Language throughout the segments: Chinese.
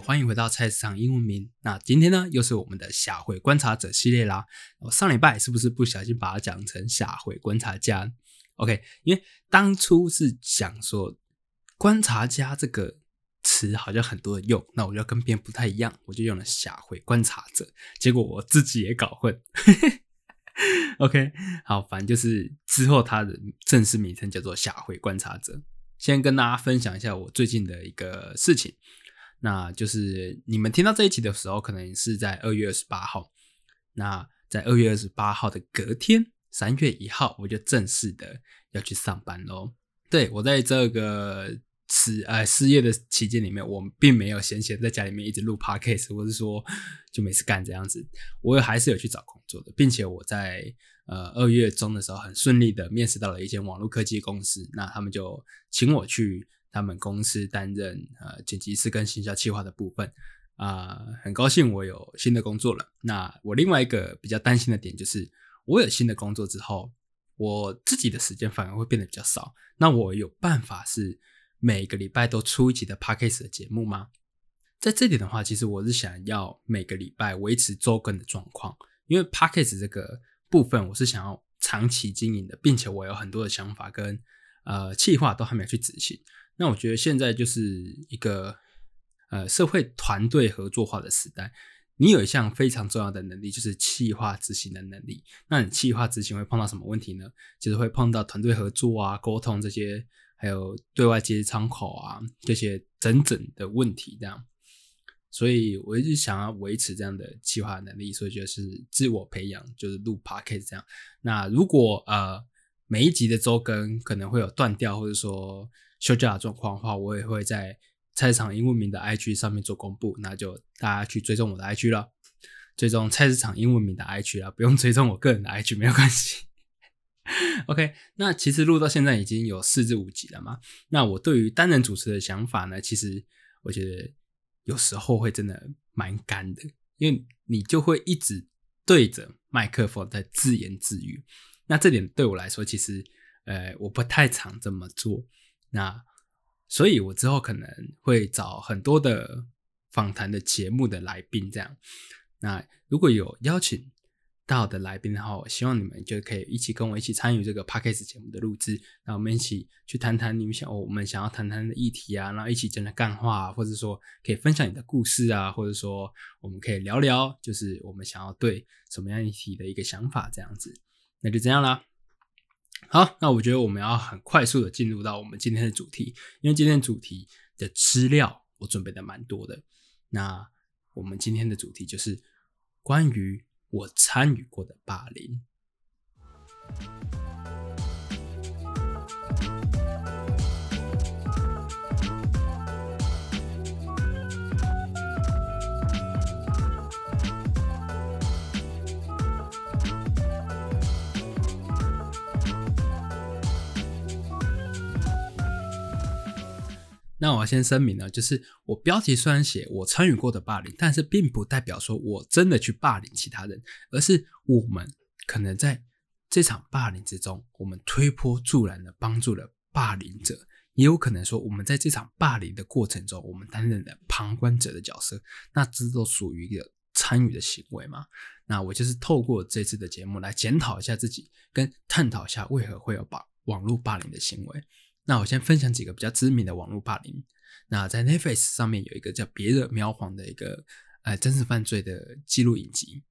欢迎回到菜市场英文名。那今天呢，又是我们的下回观察者系列啦。我上礼拜是不是不小心把它讲成下回观察家？OK，因为当初是想说观察家这个词好像很多人用，那我就跟别人不太一样，我就用了下回观察者。结果我自己也搞混。OK，好，反正就是之后它的正式名称叫做下回观察者。先跟大家分享一下我最近的一个事情，那就是你们听到这一期的时候，可能是在二月二十八号。那在二月二十八号的隔天，三月一号，我就正式的要去上班喽。对我在这个失呃失业的期间里面，我并没有闲闲在家里面一直录 podcast，或是说就没事干这样子，我也还是有去找工作的，并且我在。呃，二月中的时候很顺利的面试到了一间网络科技公司，那他们就请我去他们公司担任呃剪辑师跟行销企划的部分啊，很高兴我有新的工作了。那我另外一个比较担心的点就是，我有新的工作之后，我自己的时间反而会变得比较少。那我有办法是每个礼拜都出一集的 podcast 的节目吗？在这点的话，其实我是想要每个礼拜维持周更的状况，因为 podcast 这个。部分我是想要长期经营的，并且我有很多的想法跟呃计划都还没有去执行。那我觉得现在就是一个呃社会团队合作化的时代，你有一项非常重要的能力就是企划执行的能力。那你企划执行会碰到什么问题呢？就是会碰到团队合作啊、沟通这些，还有对外接窗口啊这些整整的问题这样。所以我一直想要维持这样的企划能力，所以就是自我培养，就是录 podcast 这样。那如果呃每一集的周更可能会有断掉或者说休假的状况的话，我也会在菜市场英文名的 IG 上面做公布，那就大家去追踪我的 IG 了，追踪菜市场英文名的 IG 了，不用追踪我个人的 IG 没有关系。OK，那其实录到现在已经有四至五集了嘛。那我对于单人主持的想法呢，其实我觉得。有时候会真的蛮干的，因为你就会一直对着麦克风在自言自语。那这点对我来说，其实呃我不太常这么做。那所以，我之后可能会找很多的访谈的节目的来宾这样。那如果有邀请。到的来宾的话，我希望你们就可以一起跟我一起参与这个 podcast 节目的录制，那我们一起去谈谈你们想我们想要谈谈的议题啊，然后一起真的干话，或者说可以分享你的故事啊，或者说我们可以聊聊，就是我们想要对什么样议题的一个想法这样子，那就这样啦。好，那我觉得我们要很快速的进入到我们今天的主题，因为今天主题的资料我准备的蛮多的。那我们今天的主题就是关于。我参与过的霸凌。那我先声明呢，就是我标题虽然写我参与过的霸凌，但是并不代表说我真的去霸凌其他人，而是我们可能在这场霸凌之中，我们推波助澜的帮助了霸凌者，也有可能说我们在这场霸凌的过程中，我们担任了旁观者的角色，那这都属于一个参与的行为嘛？那我就是透过这次的节目来检讨一下自己，跟探讨一下为何会有霸网络霸凌的行为。那我先分享几个比较知名的网络霸凌。那在 Netflix 上面有一个叫《别的喵皇》的一个呃真实犯罪的记录影集，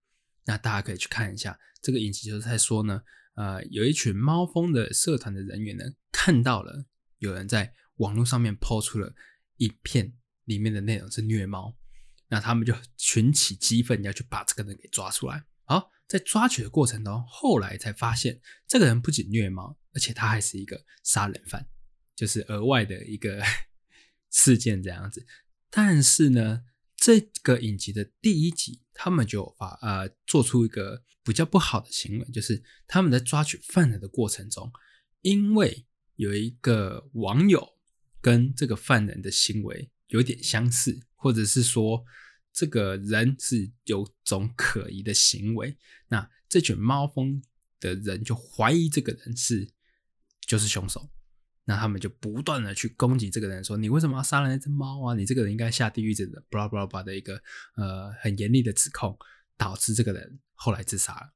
那大家可以去看一下。这个影集就是在说呢，呃，有一群猫蜂的社团的人员呢，看到了有人在网络上面抛出了影片，里面的内容是虐猫。那他们就群起激愤，要去把这个人给抓出来。好，在抓取的过程中，后来才发现，这个人不仅虐猫，而且他还是一个杀人犯，就是额外的一个 事件这样子。但是呢，这个影集的第一集，他们就发呃做出一个比较不好的行为，就是他们在抓取犯人的过程中，因为有一个网友跟这个犯人的行为有点相似，或者是说这个人是有种可疑的行为，那这群猫蜂的人就怀疑这个人是就是凶手。那他们就不断的去攻击这个人，说你为什么要杀了那只猫啊？你这个人应该下地狱的，巴拉巴拉巴的一个呃很严厉的指控，导致这个人后来自杀了。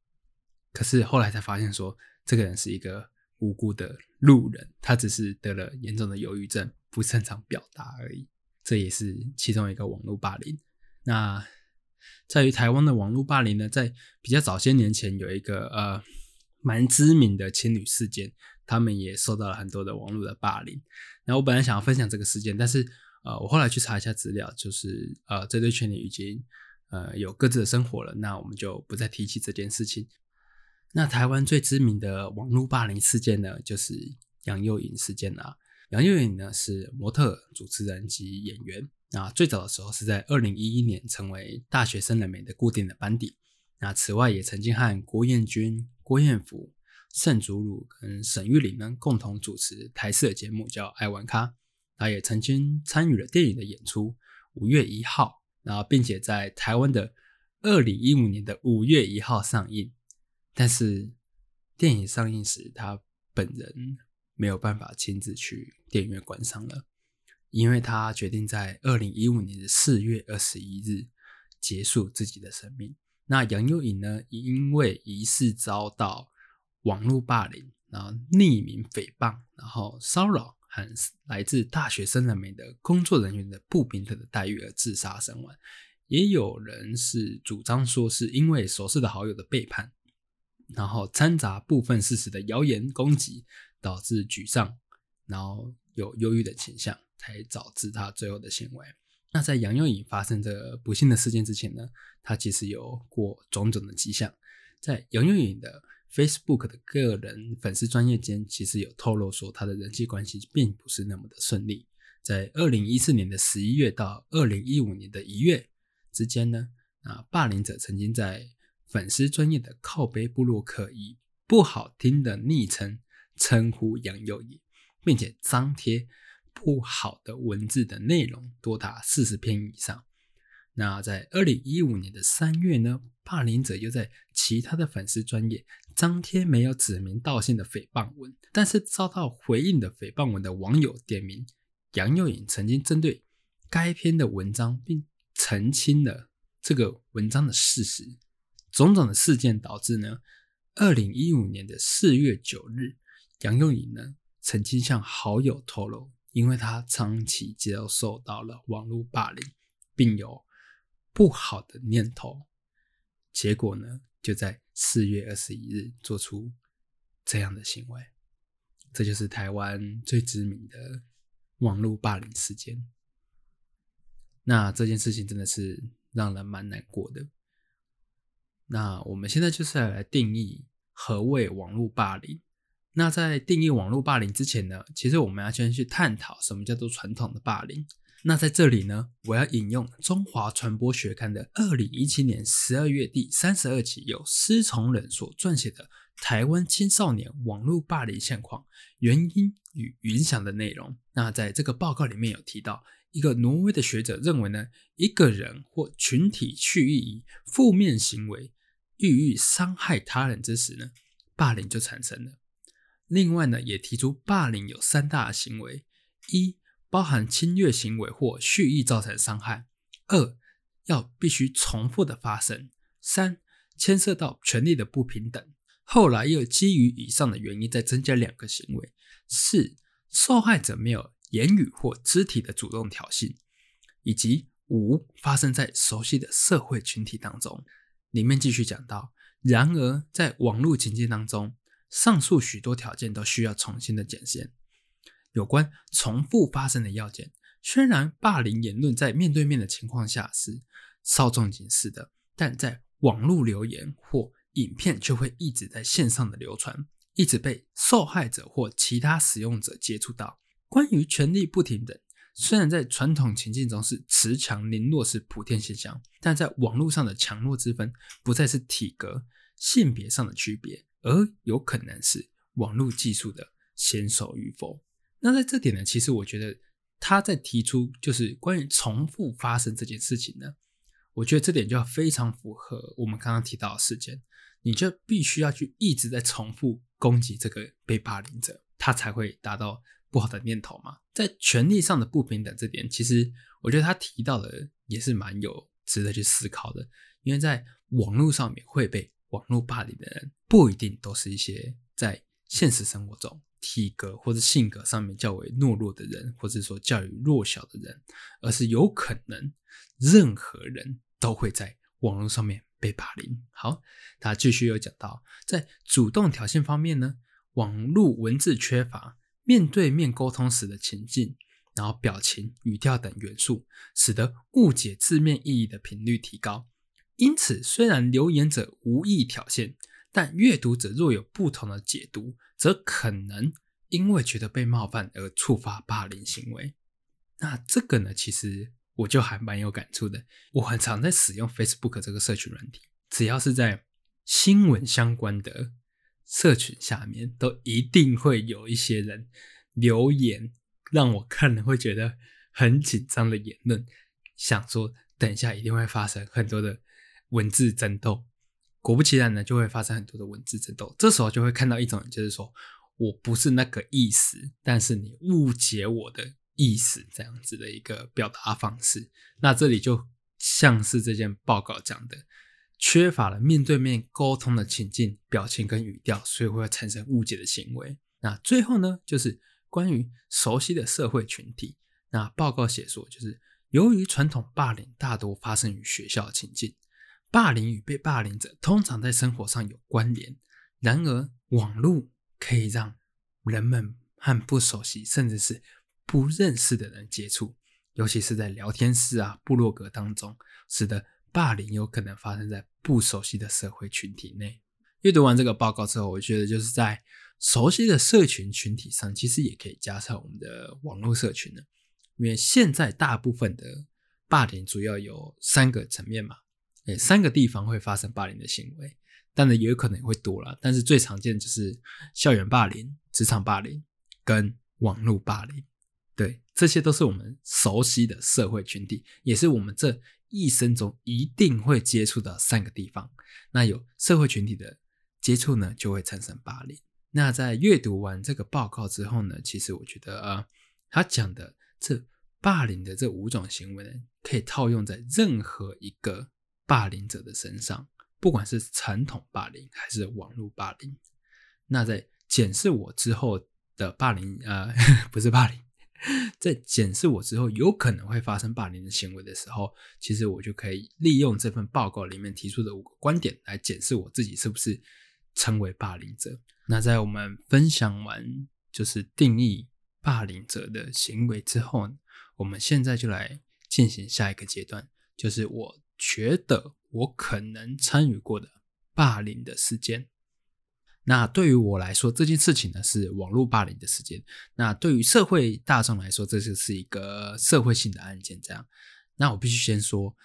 可是后来才发现说，这个人是一个无辜的路人，他只是得了严重的忧郁症，不擅长表达而已。这也是其中一个网络霸凌。那在于台湾的网络霸凌呢，在比较早些年前有一个呃蛮知名的情侣事件。他们也受到了很多的网络的霸凌。那我本来想要分享这个事件，但是呃，我后来去查一下资料，就是呃，这对情侣已经呃有各自的生活了。那我们就不再提起这件事情。那台湾最知名的网络霸凌事件呢，就是杨佑颖事件啊。杨佑颖呢是模特、主持人及演员。那最早的时候是在二零一一年成为大学生人美的固定的班底。那此外也曾经和郭彦均、郭彦甫。盛祖鲁跟沈玉琳呢共同主持台视的节目叫《爱玩咖》，他也曾经参与了电影的演出《五月一号》，然后并且在台湾的二零一五年的五月一号上映。但是电影上映时，他本人没有办法亲自去电影院观赏了，因为他决定在二零一五年的四月二十一日结束自己的生命。那杨佑颖呢，因为疑似遭到网络霸凌，然后匿名诽谤，然后骚扰和来自大学生人民的工作人员的不平等的待遇而自杀身亡。也有人是主张说是因为熟识的好友的背叛，然后掺杂部分事实的谣言攻击，导致沮丧，然后有忧郁的倾向，才导致他最后的行为。那在杨佑颖发生这不幸的事件之前呢，他其实有过种种的迹象，在杨佑颖的。Facebook 的个人粉丝专业间其实有透露说，他的人际关系并不是那么的顺利。在二零一四年的十一月到二零一五年的一月之间呢，啊，霸凌者曾经在粉丝专业的靠背部落客以不好听的昵称称呼杨佑义，并且张贴不好的文字的内容多达四十篇以上。那在二零一五年的三月呢，霸凌者又在其他的粉丝专业张贴没有指名道姓的诽谤文，但是遭到回应的诽谤文的网友点名杨佑颖曾经针对该篇的文章，并澄清了这个文章的事实。种种的事件导致呢，二零一五年的四月九日，杨佑颖呢曾经向好友透露，因为他长期接受到了网络霸凌，并有。不好的念头，结果呢，就在四月二十一日做出这样的行为，这就是台湾最知名的网络霸凌事件。那这件事情真的是让人蛮难过的。那我们现在就是要来定义何谓网络霸凌。那在定义网络霸凌之前呢，其实我们要先去探讨什么叫做传统的霸凌。那在这里呢，我要引用《中华传播学刊》的二零一七年十二月第三十二期，由施崇仁所撰写的《台湾青少年网络霸凌现况、原因与影响》的内容。那在这个报告里面有提到，一个挪威的学者认为呢，一个人或群体蓄意以负面行为欲意伤害他人之时呢，霸凌就产生了。另外呢，也提出霸凌有三大行为：一包含侵略行为或蓄意造成伤害；二，要必须重复的发生；三，牵涉到权力的不平等。后来又基于以上的原因，再增加两个行为：四，受害者没有言语或肢体的主动挑衅；以及五，发生在熟悉的社会群体当中。里面继续讲到，然而在网络情境当中，上述许多条件都需要重新的检验。有关重复发生的要件，虽然霸凌言论在面对面的情况下是稍纵即逝的，但在网络留言或影片就会一直在线上的流传，一直被受害者或其他使用者接触到。关于权力不平等，虽然在传统情境中是持强凌弱是普遍现象，但在网络上的强弱之分不再是体格、性别上的区别，而有可能是网络技术的娴熟与否。那在这点呢，其实我觉得他在提出就是关于重复发生这件事情呢，我觉得这点就要非常符合我们刚刚提到的事件，你就必须要去一直在重复攻击这个被霸凌者，他才会达到不好的念头嘛。在权力上的不平等这点，其实我觉得他提到的也是蛮有值得去思考的，因为在网络上面会被网络霸凌的人，不一定都是一些在现实生活中。体格或者性格上面较为懦弱的人，或者说较于弱小的人，而是有可能任何人都会在网络上面被霸凌。好，他继续有讲到，在主动挑衅方面呢，网络文字缺乏面对面沟通时的情境，然后表情、语调等元素，使得误解字面意义的频率提高。因此，虽然留言者无意挑衅。但阅读者若有不同的解读，则可能因为觉得被冒犯而触发霸凌行为。那这个呢，其实我就还蛮有感触的。我很常在使用 Facebook 这个社群软体，只要是在新闻相关的社群下面，都一定会有一些人留言，让我看了会觉得很紧张的言论，想说等一下一定会发生很多的文字争斗。果不其然呢，就会发生很多的文字争斗。这时候就会看到一种，就是说我不是那个意思，但是你误解我的意思，这样子的一个表达方式。那这里就像是这件报告讲的，缺乏了面对面沟通的情境、表情跟语调，所以会产生误解的行为。那最后呢，就是关于熟悉的社会群体。那报告写说，就是由于传统霸凌大多发生于学校情境。霸凌与被霸凌者通常在生活上有关联，然而网络可以让人们和不熟悉甚至是不认识的人接触，尤其是在聊天室啊、部落格当中，使得霸凌有可能发生在不熟悉的社会群体内。阅读完这个报告之后，我觉得就是在熟悉的社群群体上，其实也可以加上我们的网络社群呢，因为现在大部分的霸凌主要有三个层面嘛。诶，三个地方会发生霸凌的行为，当然也有可能会多了，但是最常见就是校园霸凌、职场霸凌跟网络霸凌。对，这些都是我们熟悉的社会群体，也是我们这一生中一定会接触的三个地方。那有社会群体的接触呢，就会产生霸凌。那在阅读完这个报告之后呢，其实我觉得啊，他讲的这霸凌的这五种行为呢，可以套用在任何一个。霸凌者的身上，不管是传统霸凌还是网络霸凌，那在检视我之后的霸凌，呃，不是霸凌，在检视我之后有可能会发生霸凌的行为的时候，其实我就可以利用这份报告里面提出的五个观点来检视我自己是不是成为霸凌者。那在我们分享完就是定义霸凌者的行为之后，我们现在就来进行下一个阶段，就是我。觉得我可能参与过的霸凌的事件，那对于我来说，这件事情呢是网络霸凌的事件。那对于社会大众来说，这就是一个社会性的案件。这样，那我必须先说，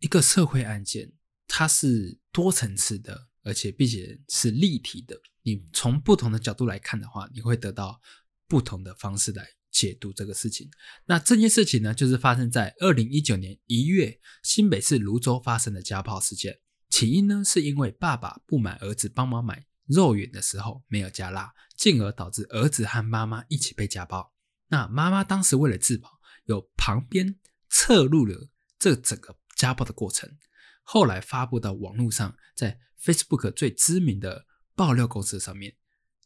一个社会案件它是多层次的，而且并且是立体的。你从不同的角度来看的话，你会得到不同的方式来。解读这个事情，那这件事情呢，就是发生在二零一九年一月，新北市泸州发生的家暴事件。起因呢，是因为爸爸不满儿子帮忙买肉圆的时候没有加辣，进而导致儿子和妈妈一起被家暴。那妈妈当时为了自保，有旁边侧录了这整个家暴的过程，后来发布到网络上，在 Facebook 最知名的爆料公司上面，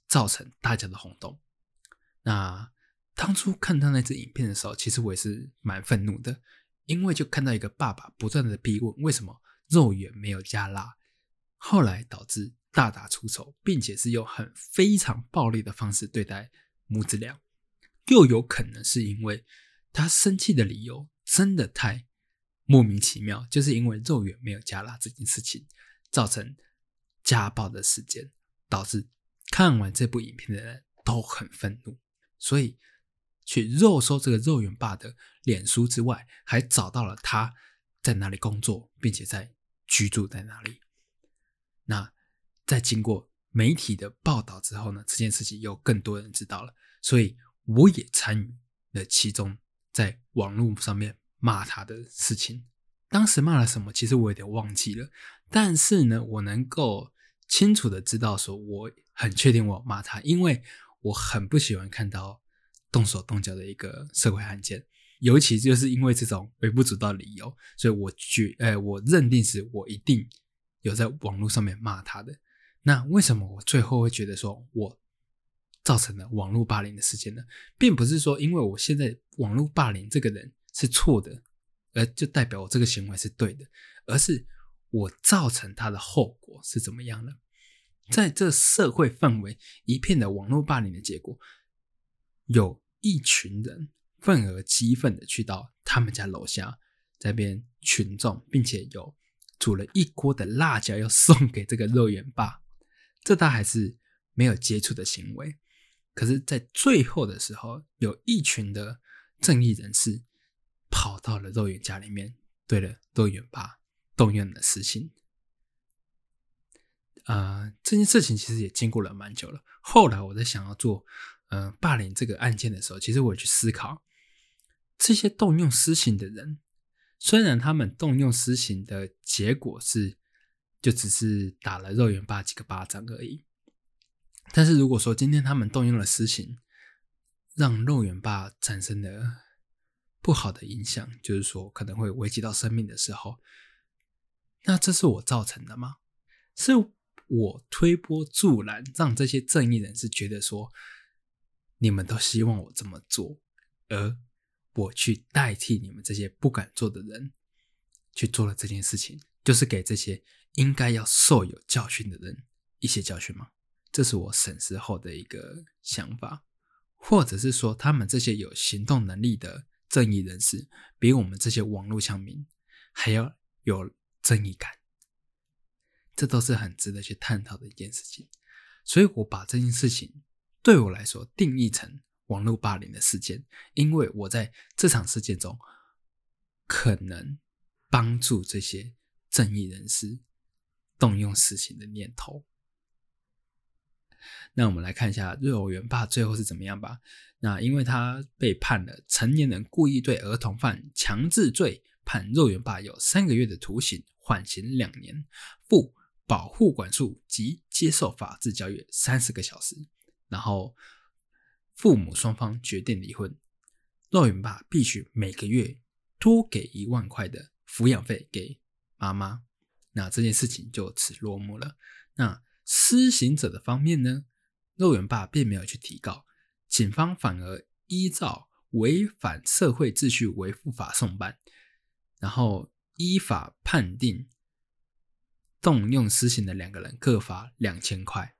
造成大家的轰动。那。当初看到那支影片的时候，其实我也是蛮愤怒的，因为就看到一个爸爸不断的逼问为什么肉圆没有加辣，后来导致大打出手，并且是用很非常暴力的方式对待母子俩，又有可能是因为他生气的理由真的太莫名其妙，就是因为肉圆没有加辣这件事情，造成家暴的事件，导致看完这部影片的人都很愤怒，所以去肉搜这个肉圆爸的脸书之外，还找到了他在哪里工作，并且在居住在哪里。那在经过媒体的报道之后呢，这件事情有更多人知道了，所以我也参与了其中。在网络上面骂他的事情，当时骂了什么，其实我有点忘记了。但是呢，我能够清楚的知道，说我很确定我骂他，因为我很不喜欢看到动手动脚的一个社会案件，尤其就是因为这种微不足道理由，所以我觉，呃，我认定是我一定有在网络上面骂他的。那为什么我最后会觉得说我？造成了网络霸凌的事件呢，并不是说因为我现在网络霸凌这个人是错的，而就代表我这个行为是对的，而是我造成他的后果是怎么样呢？在这社会氛围一片的网络霸凌的结果，有一群人愤而激愤的去到他们家楼下这边群众，并且有煮了一锅的辣椒要送给这个肉圆爸，这他还是没有接触的行为。可是，在最后的时候，有一群的正义人士跑到了肉圆家里面，对了肉圆爸动用了私刑。啊，这件事情其实也经过了蛮久了。后来我在想要做呃霸凌这个案件的时候，其实我去思考，这些动用私刑的人，虽然他们动用私刑的结果是，就只是打了肉圆爸几个巴掌而已。但是如果说今天他们动用了私刑，让肉圆爸产生了不好的影响，就是说可能会危及到生命的时候，那这是我造成的吗？是我推波助澜，让这些正义人士觉得说，你们都希望我这么做，而我去代替你们这些不敢做的人去做了这件事情，就是给这些应该要受有教训的人一些教训吗？这是我审视后的一个想法，或者是说，他们这些有行动能力的正义人士，比我们这些网络乡民还要有正义感，这都是很值得去探讨的一件事情。所以我把这件事情对我来说定义成网络霸凌的事件，因为我在这场事件中可能帮助这些正义人士动用私刑的念头。那我们来看一下肉圆爸最后是怎么样吧。那因为他被判了成年人故意对儿童犯强制罪，判肉圆霸有三个月的徒刑，缓刑两年，负保护管束及接受法治教育三十个小时。然后父母双方决定离婚，肉圆爸必须每个月多给一万块的抚养费给妈妈。那这件事情就此落幕了。那施行者的方面呢？肉圆爸并没有去提告，警方反而依照违反社会秩序维护法送办，然后依法判定动用私刑的两个人各罚两千块，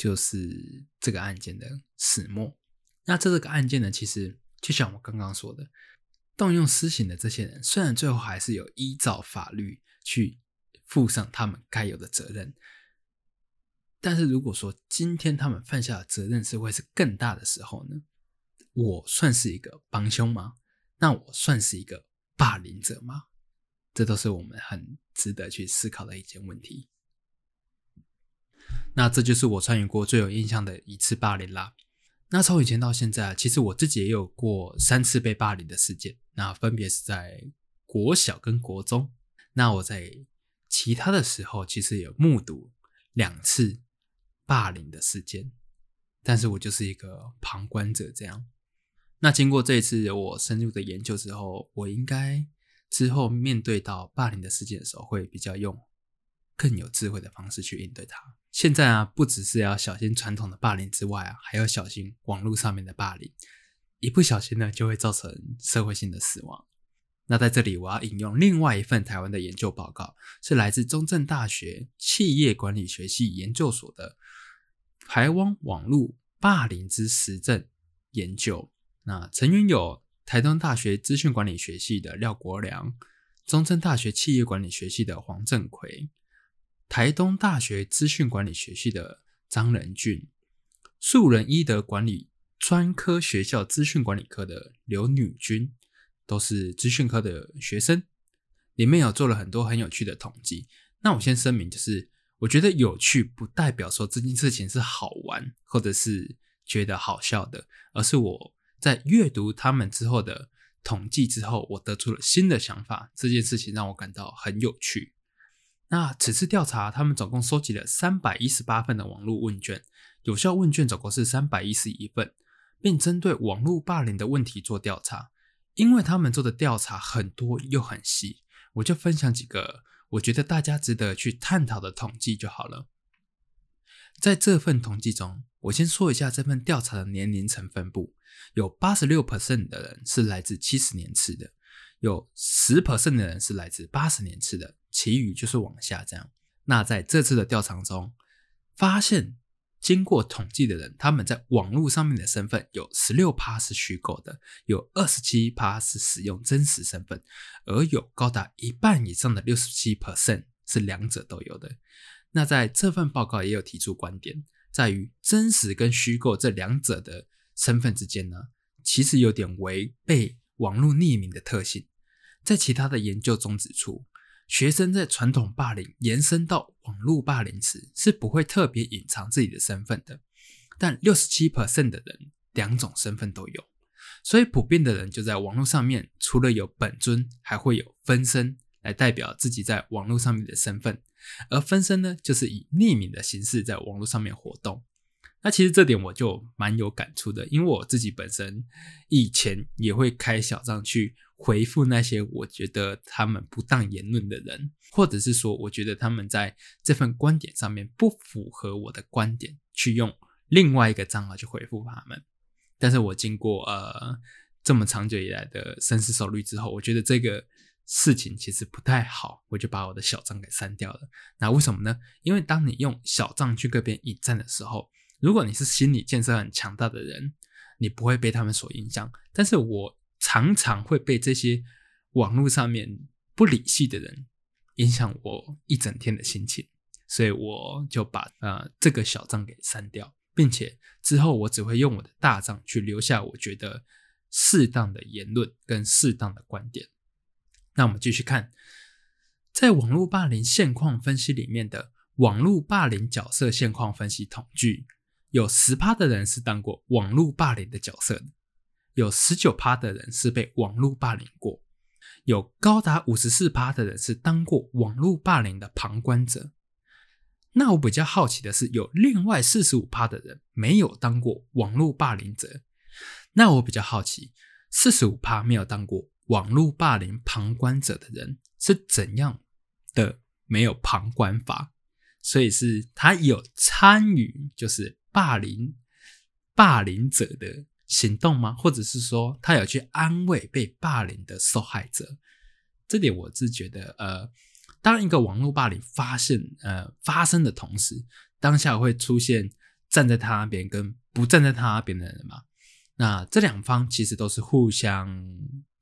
就是这个案件的始末。那这个案件呢，其实就像我刚刚说的，动用私刑的这些人，虽然最后还是有依照法律去负上他们该有的责任。但是如果说今天他们犯下的责任是会是更大的时候呢？我算是一个帮凶吗？那我算是一个霸凌者吗？这都是我们很值得去思考的一件问题。那这就是我参与过最有印象的一次霸凌啦。那从以前到现在，其实我自己也有过三次被霸凌的事件。那分别是在国小跟国中。那我在其他的时候，其实有目睹两次。霸凌的事件，但是我就是一个旁观者。这样，那经过这一次我深入的研究之后，我应该之后面对到霸凌的事件的时候，会比较用更有智慧的方式去应对它。现在啊，不只是要小心传统的霸凌之外啊，还要小心网络上面的霸凌，一不小心呢，就会造成社会性的死亡。那在这里，我要引用另外一份台湾的研究报告，是来自中正大学企业管理学系研究所的。台湾网络霸凌之实证研究，那成员有台东大学资讯管理学系的廖国良，中正大学企业管理学系的黄正奎，台东大学资讯管理学系的张仁俊，树人医德管理专科学校资讯管理科的刘女君，都是资讯科的学生。里面有做了很多很有趣的统计。那我先声明，就是我觉得有趣不代表说这件事情是好玩，或者是觉得好笑的，而是我。在阅读他们之后的统计之后，我得出了新的想法。这件事情让我感到很有趣。那此次调查，他们总共收集了三百一十八份的网络问卷，有效问卷总共是三百一十一份，并针对网络霸凌的问题做调查。因为他们做的调查很多又很细，我就分享几个我觉得大家值得去探讨的统计就好了。在这份统计中，我先说一下这份调查的年龄层分布。有八十六 percent 的人是来自七十年次的，有十 percent 的人是来自八十年次的，其余就是往下这样。那在这次的调查中，发现经过统计的人，他们在网络上面的身份有十六趴是虚构的，有二十七趴是使用真实身份，而有高达一半以上的六十七 percent 是两者都有的。那在这份报告也有提出观点，在于真实跟虚构这两者的。身份之间呢，其实有点违背网络匿名的特性。在其他的研究中指出，学生在传统霸凌延伸到网络霸凌时，是不会特别隐藏自己的身份的。但六十七 percent 的人两种身份都有，所以普遍的人就在网络上面，除了有本尊，还会有分身来代表自己在网络上面的身份。而分身呢，就是以匿名的形式在网络上面活动。那其实这点我就蛮有感触的，因为我自己本身以前也会开小账去回复那些我觉得他们不当言论的人，或者是说我觉得他们在这份观点上面不符合我的观点，去用另外一个账号去回复他们。但是我经过呃这么长久以来的深思熟虑之后，我觉得这个事情其实不太好，我就把我的小账给删掉了。那为什么呢？因为当你用小账去跟别人引战的时候，如果你是心理建设很强大的人，你不会被他们所影响。但是我常常会被这些网络上面不理性的人影响我一整天的心情，所以我就把呃这个小账给删掉，并且之后我只会用我的大账去留下我觉得适当的言论跟适当的观点。那我们继续看，在网络霸凌现况分析里面的网络霸凌角色现况分析统计。有十趴的人是当过网络霸凌的角色的，有十九趴的人是被网络霸凌过，有高达五十四趴的人是当过网络霸凌的旁观者。那我比较好奇的是，有另外四十五趴的人没有当过网络霸凌者。那我比较好奇，四十五趴没有当过网络霸凌旁观者的人是怎样的没有旁观法？所以是他有参与，就是。霸凌霸凌者的行动吗？或者是说他有去安慰被霸凌的受害者？这点我是觉得，呃，当一个网络霸凌发现呃发生的同时，当下会出现站在他那边跟不站在他那边的人嘛？那这两方其实都是互相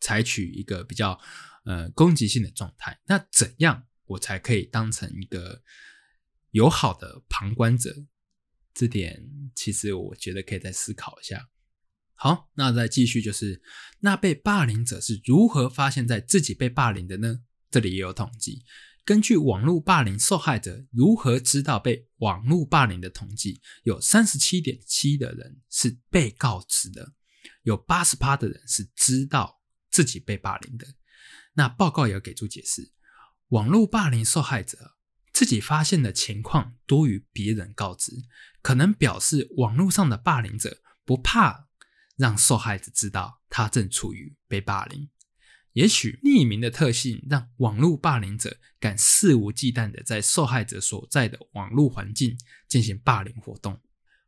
采取一个比较呃攻击性的状态。那怎样我才可以当成一个友好的旁观者？这点其实我觉得可以再思考一下。好，那再继续就是，那被霸凌者是如何发现在自己被霸凌的呢？这里也有统计，根据网络霸凌受害者如何知道被网络霸凌的统计，有三十七点七的人是被告知的，有八十八的人是知道自己被霸凌的。那报告也给出解释，网络霸凌受害者。自己发现的情况多于别人告知，可能表示网络上的霸凌者不怕让受害者知道他正处于被霸凌。也许匿名的特性让网络霸凌者敢肆无忌惮的在受害者所在的网络环境进行霸凌活动，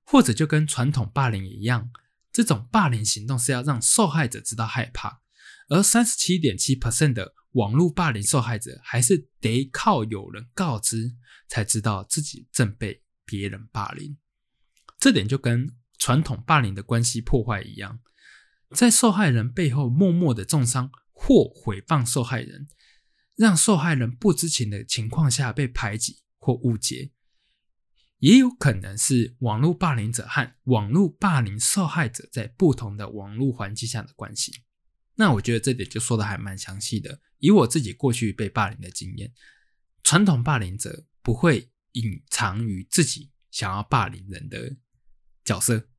或者就跟传统霸凌一样，这种霸凌行动是要让受害者知道害怕。而三十七点七 percent 的。网络霸凌受害者还是得靠有人告知才知道自己正被别人霸凌，这点就跟传统霸凌的关系破坏一样。在受害人背后默默的重伤或诽谤受害人，让受害人不知情的情况下被排挤或误解，也有可能是网络霸凌者和网络霸凌受害者在不同的网络环境下的关系。那我觉得这点就说的还蛮详细的。以我自己过去被霸凌的经验，传统霸凌者不会隐藏于自己想要霸凌人的角色。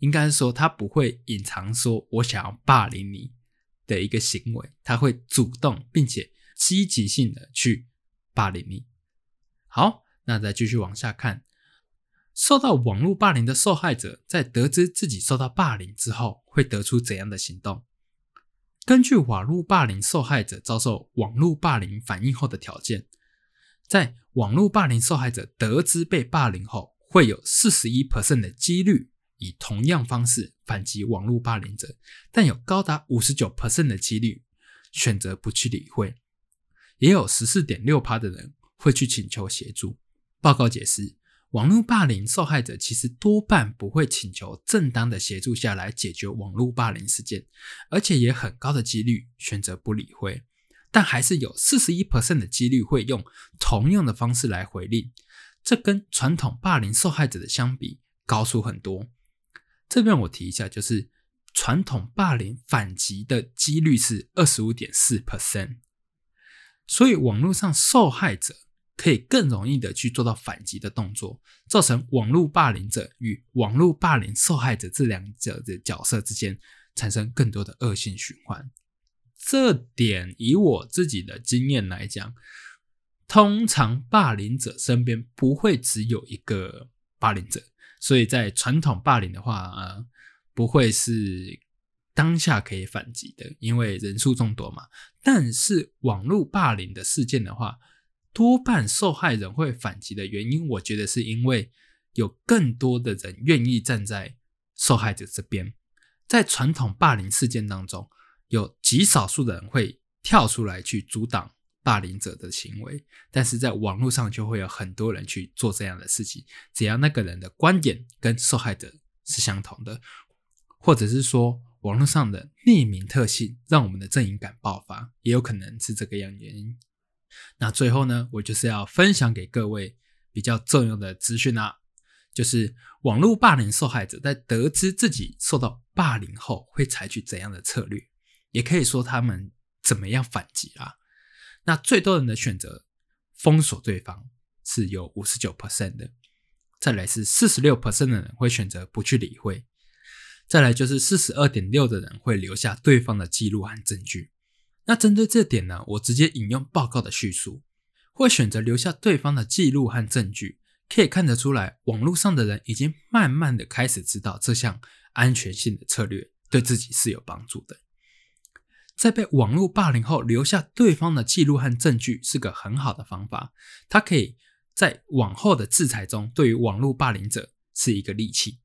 应该是说，他不会隐藏说“我想要霸凌你”的一个行为，他会主动并且积极性的去霸凌你。好，那再继续往下看，受到网络霸凌的受害者在得知自己受到霸凌之后，会得出怎样的行动？根据网络霸凌受害者遭受网络霸凌反应后的条件，在网络霸凌受害者得知被霸凌后，会有四十一 percent 的几率。以同样方式反击网络霸凌者，但有高达五十九 percent 的几率选择不去理会，也有十四点六趴的人会去请求协助。报告解释，网络霸凌受害者其实多半不会请求正当的协助下来解决网络霸凌事件，而且也很高的几率选择不理会，但还是有四十一 percent 的几率会用同样的方式来回应。这跟传统霸凌受害者的相比高出很多。这边我提一下，就是传统霸凌反击的几率是二十五点四 percent，所以网络上受害者可以更容易的去做到反击的动作，造成网络霸凌者与网络霸凌受害者这两者的角色之间产生更多的恶性循环。这点以我自己的经验来讲，通常霸凌者身边不会只有一个霸凌者。所以在传统霸凌的话，呃，不会是当下可以反击的，因为人数众多嘛。但是网络霸凌的事件的话，多半受害人会反击的原因，我觉得是因为有更多的人愿意站在受害者这边。在传统霸凌事件当中，有极少数的人会跳出来去阻挡。霸凌者的行为，但是在网络上就会有很多人去做这样的事情。只要那个人的观点跟受害者是相同的，或者是说网络上的匿名特性让我们的阵营感爆发，也有可能是这个样原因。那最后呢，我就是要分享给各位比较重要的资讯啊，就是网络霸凌受害者在得知自己受到霸凌后会采取怎样的策略，也可以说他们怎么样反击啊。那最多人的选择封锁对方是有五十九 percent 的，再来是四十六 percent 的人会选择不去理会，再来就是四十二点六的人会留下对方的记录和证据。那针对这点呢，我直接引用报告的叙述，会选择留下对方的记录和证据，可以看得出来，网络上的人已经慢慢的开始知道这项安全性的策略对自己是有帮助的。在被网络霸凌后，留下对方的记录和证据是个很好的方法。它可以在往后的制裁中，对于网络霸凌者是一个利器。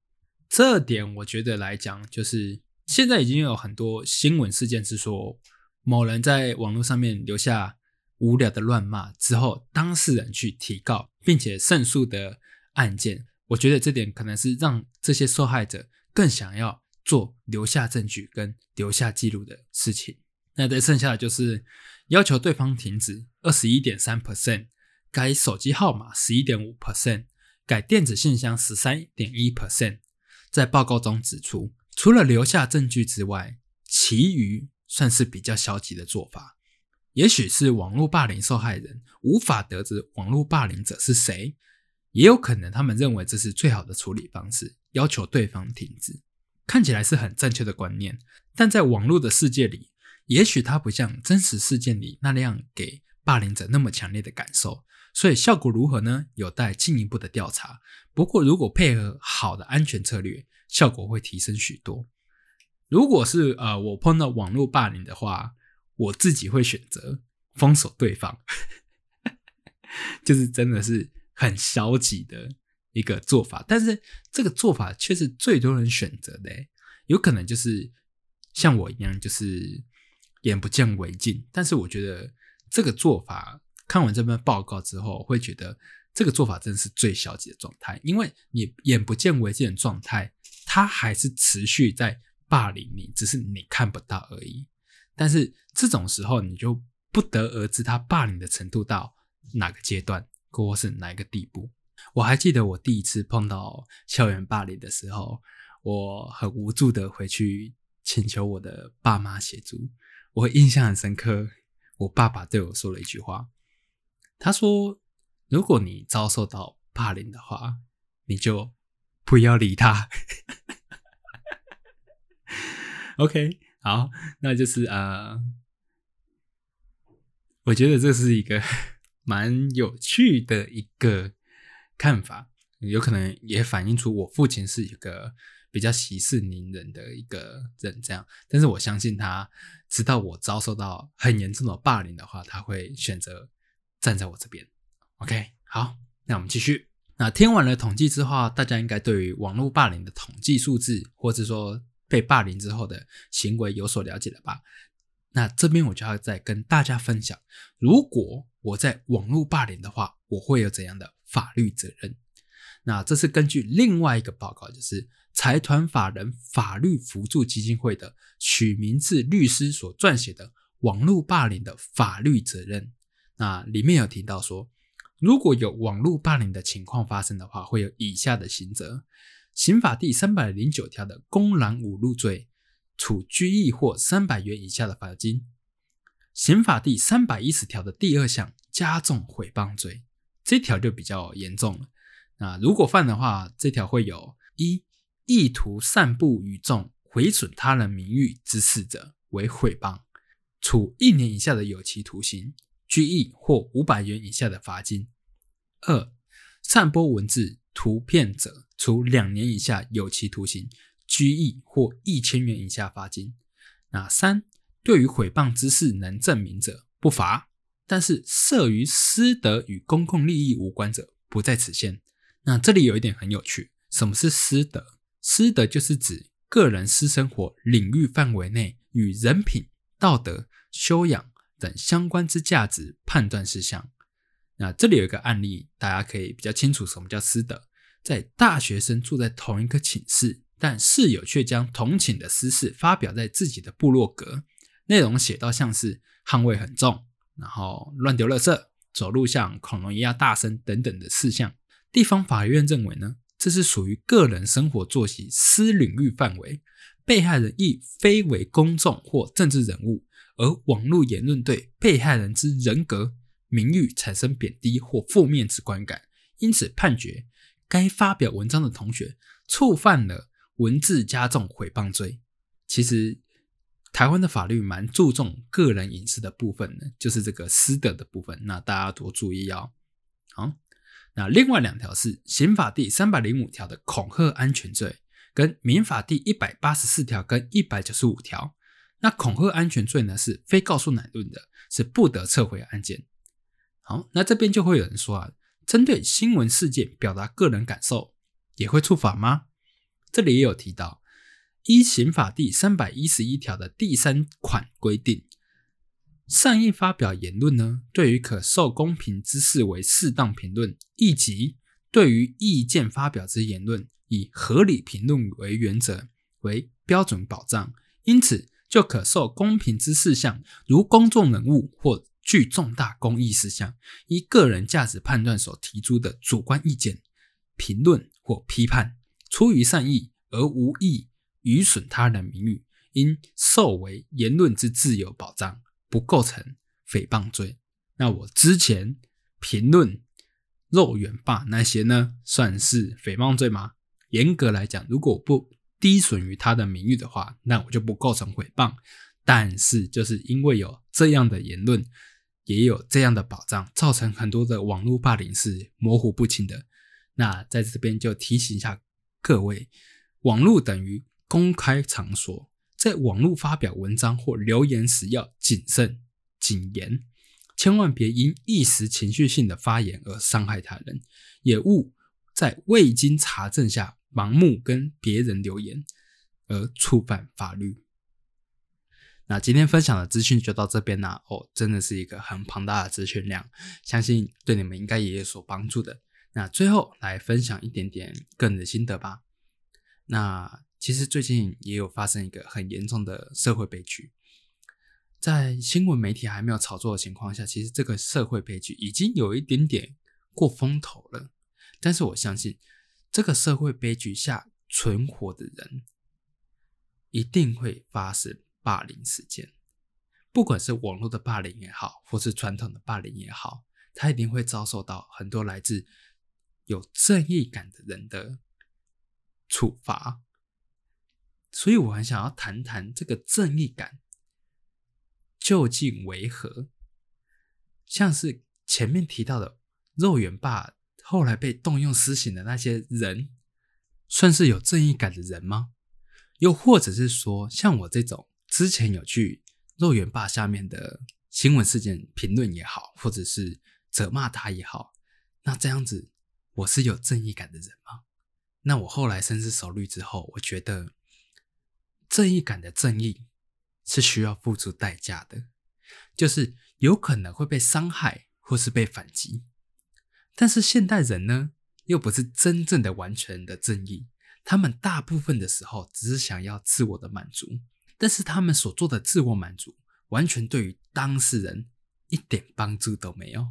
这点我觉得来讲，就是现在已经有很多新闻事件是说，某人在网络上面留下无聊的乱骂之后，当事人去提告并且胜诉的案件。我觉得这点可能是让这些受害者更想要做留下证据跟留下记录的事情。那再剩下的就是要求对方停止二十一点三 percent，改手机号码十一点五 percent，改电子信箱十三点一 percent。在报告中指出，除了留下证据之外，其余算是比较消极的做法。也许是网络霸凌受害人无法得知网络霸凌者是谁，也有可能他们认为这是最好的处理方式，要求对方停止。看起来是很正确的观念，但在网络的世界里。也许它不像真实事件里那样给霸凌者那么强烈的感受，所以效果如何呢？有待进一步的调查。不过，如果配合好的安全策略，效果会提升许多。如果是呃我碰到网络霸凌的话，我自己会选择封锁对方，就是真的是很消极的一个做法。但是这个做法却是最多人选择的，有可能就是像我一样，就是。眼不见为净，但是我觉得这个做法，看完这篇报告之后，会觉得这个做法真的是最消极的状态，因为你眼不见为净的状态，它还是持续在霸凌你，只是你看不到而已。但是这种时候，你就不得而知他霸凌的程度到哪个阶段，或是哪一个地步。我还记得我第一次碰到校园霸凌的时候，我很无助的回去请求我的爸妈协助。我印象很深刻，我爸爸对我说了一句话，他说：“如果你遭受到霸凌的话，你就不要理他。” OK，好，那就是呃，我觉得这是一个 蛮有趣的一个看法，有可能也反映出我父亲是一个比较息事宁人的一个人，这样。但是我相信他知道我遭受到很严重的霸凌的话，他会选择站在我这边。OK，好，那我们继续。那听完了统计之后，大家应该对于网络霸凌的统计数字，或者说被霸凌之后的行为有所了解了吧？那这边我就要再跟大家分享，如果我在网络霸凌的话，我会有怎样的法律责任？那这是根据另外一个报告，就是财团法人法律辅助基金会的许明志律师所撰写的《网络霸凌的法律责任》。那里面有提到说，如果有网络霸凌的情况发生的话，会有以下的刑责。刑法第三百零九条的公然侮辱罪，处拘役或三百元以下的罚金。刑法第三百一十条的第二项加重毁谤罪，这条就比较严重了。那如果犯的话，这条会有一意图散布与众毁损他人名誉之事者为毁谤，处一年以下的有期徒刑、拘役或五百元以下的罚金。二散播文字。图片者，处两年以下有期徒刑、拘役或一千元以下罚金。那三，对于毁谤之事能证明者，不罚；但是涉于私德与公共利益无关者，不在此限。那这里有一点很有趣，什么是私德？私德就是指个人私生活领域范围内与人品、道德、修养等相关之价值判断事项。那这里有一个案例，大家可以比较清楚什么叫私德。在大学生住在同一个寝室，但室友却将同寝的私事发表在自己的部落格，内容写到像是汗味很重，然后乱丢垃圾，走路像恐龙一样大声等等的事项。地方法院认为呢，这是属于个人生活作息私领域范围，被害人亦非为公众或政治人物，而网络言论对被害人之人格。名誉产生贬低或负面之观感，因此判决该发表文章的同学触犯了文字加重毁谤罪。其实台湾的法律蛮注重个人隐私的部分的，就是这个私德的部分。那大家多注意哦。好，那另外两条是刑法第三百零五条的恐吓安全罪，跟民法第一百八十四条跟一百九十五条。那恐吓安全罪呢，是非告诉乃论的，是不得撤回案件。好，那这边就会有人说啊，针对新闻事件表达个人感受也会触法吗？这里也有提到，依刑法第三百一十一条的第三款规定，善意发表言论呢，对于可受公平之事为适当评论，以及对于意见发表之言论以合理评论为原则为标准保障，因此就可受公平之事项，如公众人物或。具重大公益事项，依个人价值判断所提出的主观意见、评论或批判，出于善意而无意愚损他人名誉，应受为言论之自由保障，不构成诽谤罪。那我之前评论肉圆爸那些呢，算是诽谤罪吗？严格来讲，如果不低损于他的名誉的话，那我就不构成诽谤。但是就是因为有这样的言论。也有这样的保障，造成很多的网络霸凌是模糊不清的。那在这边就提醒一下各位，网络等于公开场所，在网络发表文章或留言时要谨慎谨言，千万别因一时情绪性的发言而伤害他人，也勿在未经查证下盲目跟别人留言而触犯法律。那今天分享的资讯就到这边啦。哦，真的是一个很庞大的资讯量，相信对你们应该也有所帮助的。那最后来分享一点点个人的心得吧。那其实最近也有发生一个很严重的社会悲剧，在新闻媒体还没有炒作的情况下，其实这个社会悲剧已经有一点点过风头了。但是我相信，这个社会悲剧下存活的人，一定会发生霸凌事件，不管是网络的霸凌也好，或是传统的霸凌也好，他一定会遭受到很多来自有正义感的人的处罚。所以我很想要谈谈这个正义感究竟为何？像是前面提到的肉圆爸。后来被动用私刑的那些人，算是有正义感的人吗？又或者是说，像我这种之前有去肉圆爸下面的新闻事件评论也好，或者是责骂他也好，那这样子我是有正义感的人吗？那我后来深思熟虑之后，我觉得正义感的正义是需要付出代价的，就是有可能会被伤害或是被反击。但是现代人呢，又不是真正的完全的正义，他们大部分的时候只是想要自我的满足，但是他们所做的自我满足，完全对于当事人一点帮助都没有，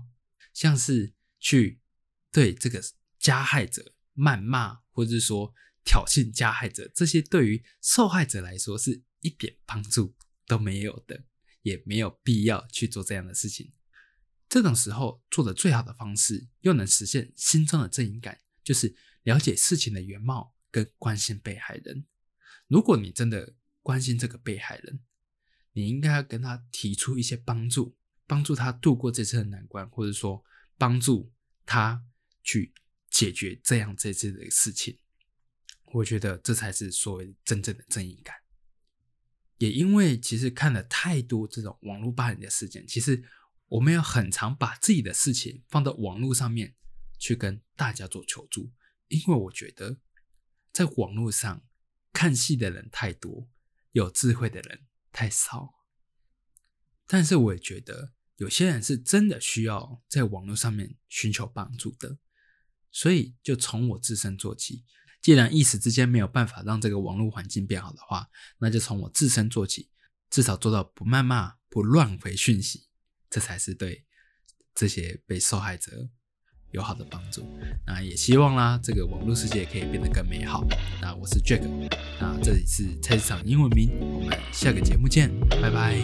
像是去对这个加害者谩骂，或者是说挑衅加害者，这些对于受害者来说是一点帮助都没有的，也没有必要去做这样的事情。这种时候做的最好的方式，又能实现心中的正义感，就是了解事情的原貌跟关心被害人。如果你真的关心这个被害人，你应该要跟他提出一些帮助，帮助他度过这次的难关，或者说帮助他去解决这样这次的事情。我觉得这才是所谓真正的正义感。也因为其实看了太多这种网络霸凌的事件，其实。我们要很常把自己的事情放到网络上面去跟大家做求助，因为我觉得在网络上看戏的人太多，有智慧的人太少。但是我也觉得有些人是真的需要在网络上面寻求帮助的，所以就从我自身做起。既然一时之间没有办法让这个网络环境变好的话，那就从我自身做起，至少做到不谩骂、不乱回讯息。这才是对这些被受害者有好的帮助。那也希望啦，这个网络世界可以变得更美好。那我是 Jack，那这里是菜市场英文名，我们下个节目见，拜拜。